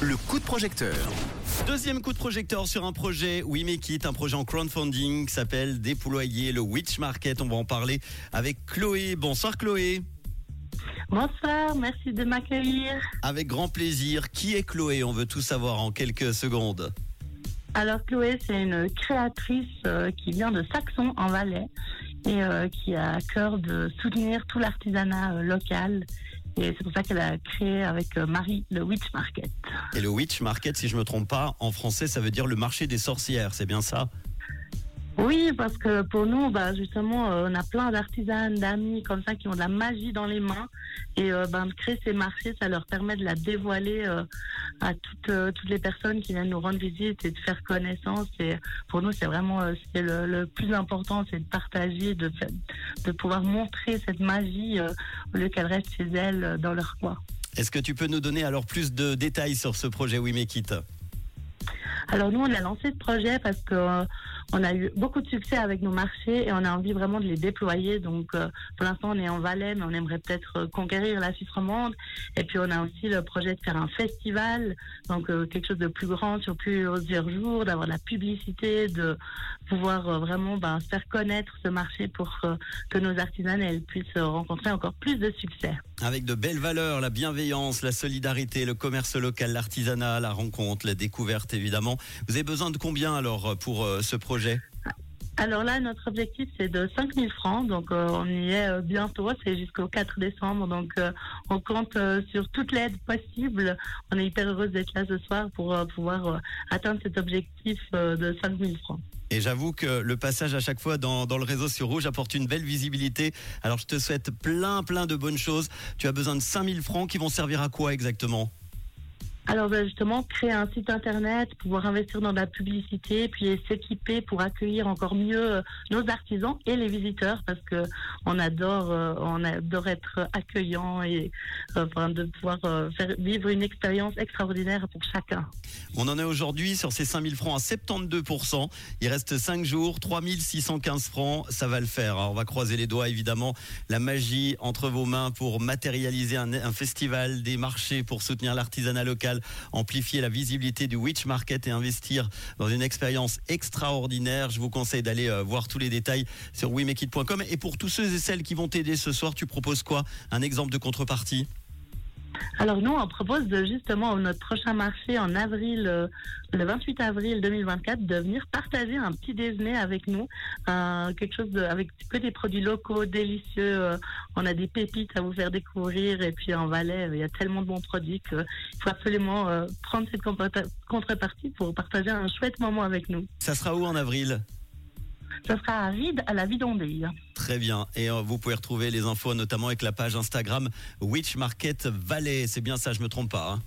Le coup de projecteur. Deuxième coup de projecteur sur un projet We Make It, un projet en crowdfunding qui s'appelle Déployer le Witch Market. On va en parler avec Chloé. Bonsoir Chloé. Bonsoir, merci de m'accueillir. Avec grand plaisir. Qui est Chloé? On veut tout savoir en quelques secondes. Alors Chloé, c'est une créatrice euh, qui vient de Saxon en Valais et euh, qui a à cœur de soutenir tout l'artisanat euh, local. Et c'est pour ça qu'elle a créé avec euh, Marie le Witch Market. Et le Witch Market, si je me trompe pas, en français, ça veut dire le marché des sorcières. C'est bien ça? Oui, parce que pour nous, bah, justement, euh, on a plein d'artisanes, d'amis comme ça qui ont de la magie dans les mains. Et euh, ben, de créer ces marchés, ça leur permet de la dévoiler euh, à toutes, toutes les personnes qui viennent nous rendre visite et de faire connaissance. Et pour nous, c'est vraiment c'est le, le plus important, c'est de partager, de, pouvoir montrer cette magie au lieu qu'elle reste chez elles dans leur coin. Est-ce que tu peux nous donner alors plus de détails sur ce projet We Make It Alors nous, on a lancé ce projet parce que euh, on a eu beaucoup de succès avec nos marchés et on a envie vraiment de les déployer. Donc euh, pour l'instant, on est en Valais, mais on aimerait peut-être euh, conquérir la Suisse romande. Et puis on a aussi le projet de faire un festival, donc euh, quelque chose de plus grand sur plusieurs jours, d'avoir de la publicité, de pouvoir vraiment ben, faire connaître ce marché pour que nos artisanes elles puissent rencontrer encore plus de succès. Avec de belles valeurs, la bienveillance, la solidarité, le commerce local, l'artisanat, la rencontre, la découverte évidemment. Vous avez besoin de combien alors pour ce projet? Alors là, notre objectif, c'est de 5 000 francs. Donc, euh, on y est euh, bientôt. C'est jusqu'au 4 décembre. Donc, euh, on compte sur toute l'aide possible. On est hyper heureuse d'être là ce soir pour pouvoir atteindre cet objectif de 5 000 francs. Et j'avoue que le passage à chaque fois dans, dans le réseau sur Rouge apporte une belle visibilité. Alors je te souhaite plein plein de bonnes choses. Tu as besoin de 5000 francs qui vont servir à quoi exactement? Alors, ben, justement, créer un site internet, pouvoir investir dans de la publicité, puis s'équiper pour accueillir encore mieux euh, nos artisans et les visiteurs, parce que on adore, euh, on adore être accueillant et euh, de pouvoir faire vivre une expérience extraordinaire pour chacun. On en est aujourd'hui sur ces 5000 francs à 72%. Il reste 5 jours, 3615 francs, ça va le faire. Alors on va croiser les doigts évidemment. La magie entre vos mains pour matérialiser un festival, des marchés pour soutenir l'artisanat local, amplifier la visibilité du Witch Market et investir dans une expérience extraordinaire. Je vous conseille d'aller euh, voir tous les détails sur wemekit.com. Et pour tous ceux et celles qui vont t'aider ce soir, tu proposes quoi? Un exemple de contrepartie? Alors nous, on propose de justement notre prochain marché en avril, euh, le 28 avril 2024, de venir partager un petit déjeuner avec nous, euh, quelque chose avec que des produits locaux délicieux. euh, on a des pépites à vous faire découvrir et puis en Valais, il y a tellement de bons produits qu'il faut absolument prendre cette contrepartie pour partager un chouette moment avec nous. Ça sera où en avril? Ça sera à Ride, à la Vidondée. Très bien. Et euh, vous pouvez retrouver les infos notamment avec la page Instagram Witch Market Valley. C'est bien ça, je me trompe pas. hein?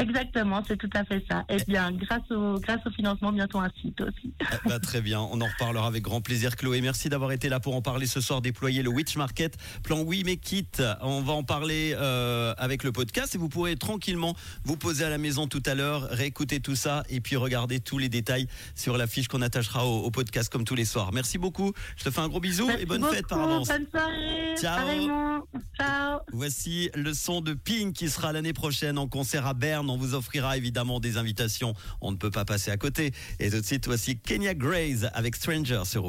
Exactement, c'est tout à fait ça. Et bien, grâce au, grâce au financement, bientôt un site aussi. Eh ben, très bien, on en reparlera avec grand plaisir. Chloé, merci d'avoir été là pour en parler ce soir. Déployer le Witch Market, plan Oui mais quitte. On va en parler euh, avec le podcast et vous pourrez tranquillement vous poser à la maison tout à l'heure, réécouter tout ça et puis regarder tous les détails sur la fiche qu'on attachera au, au podcast comme tous les soirs. Merci beaucoup. Je te fais un gros bisou Merci et bonne beaucoup, fête par avance. Bonne soirée. Ciao. Ciao. Voici le son de Pink qui sera l'année prochaine en concert à Berne. On vous offrira évidemment des invitations. On ne peut pas passer à côté. Et tout de suite, voici Kenya Grace avec Stranger sur